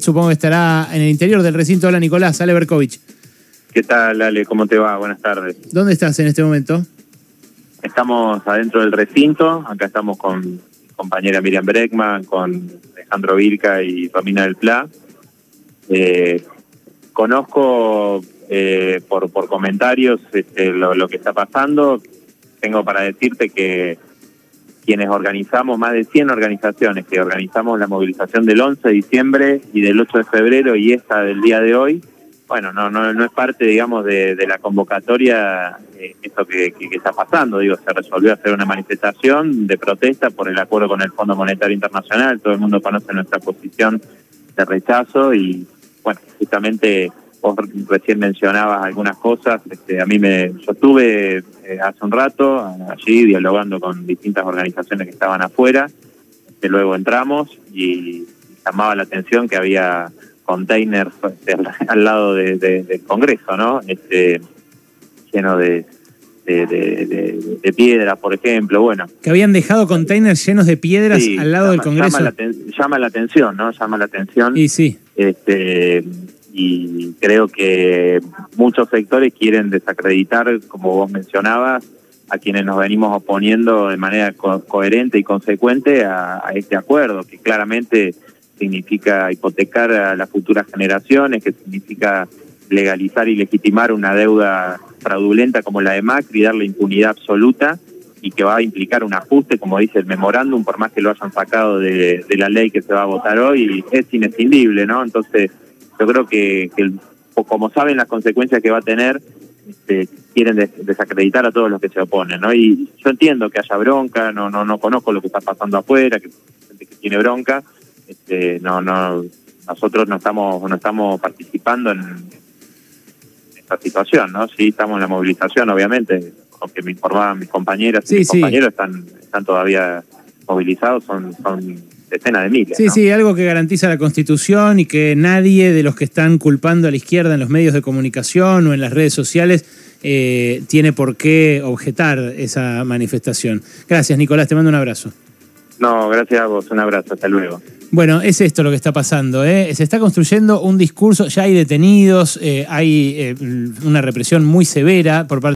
Supongo que estará en el interior del recinto. Hola Nicolás, Ale Berkovich. ¿Qué tal, Ale? ¿Cómo te va? Buenas tardes. ¿Dónde estás en este momento? Estamos adentro del recinto. Acá estamos con mi compañera Miriam Breckman, con Alejandro Vilca y Romina del Pla. Eh, conozco eh, por, por comentarios este, lo, lo que está pasando. Tengo para decirte que quienes organizamos, más de 100 organizaciones que organizamos la movilización del 11 de diciembre y del 8 de febrero y esta del día de hoy, bueno, no no, es parte, digamos, de, de la convocatoria eh, esto que, que, que, está pasando. Digo, se resolvió hacer una manifestación de protesta por el acuerdo con el Fondo Monetario Internacional. Todo el mundo conoce nuestra posición de rechazo y, bueno, justamente vos recién mencionabas algunas cosas. Este, a mí me, yo estuve eh, hace un rato allí dialogando con distintas organizaciones que estaban afuera. Que luego entramos y llamaba la atención que había containers este, al, al, lado de, de, del Congreso, ¿no? Este, lleno de, de, de, de, piedras, por ejemplo, bueno. Que habían dejado containers llenos de piedras sí, al lado llama, del Congreso. Llama la, llama la, atención, ¿no? Llama la atención. Y sí. Este, y creo que muchos sectores quieren desacreditar, como vos mencionabas, a quienes nos venimos oponiendo de manera co coherente y consecuente a, este acuerdo, que claramente significa hipotecar a las futuras generaciones, que significa legalizar y legitimar una deuda fraudulenta como la de Macri, darle impunidad absoluta y que va a implicar un ajuste, como dice el memorándum, por más que lo hayan sacado de, de la ley que se va a votar hoy, es inescindible, ¿no? Entonces, yo creo que, que como saben las consecuencias que va a tener, este, quieren des desacreditar a todos los que se oponen, ¿no? Y yo entiendo que haya bronca, no no no conozco lo que está pasando afuera, que gente que tiene bronca, este, no no nosotros no estamos no estamos participando en esta situación, ¿no? Sí estamos en la movilización, obviamente, aunque me informaban mis compañeras y sí, mis sí. compañeros están están todavía movilizados, son son decenas de miles. Sí, ¿no? sí, algo que garantiza la Constitución y que nadie de los que están culpando a la izquierda en los medios de comunicación o en las redes sociales eh, tiene por qué objetar esa manifestación. Gracias, Nicolás, te mando un abrazo. No, gracias a vos, un abrazo, hasta luego. Bueno, es esto lo que está pasando. ¿eh? Se está construyendo un discurso, ya hay detenidos, eh, hay una represión muy severa por parte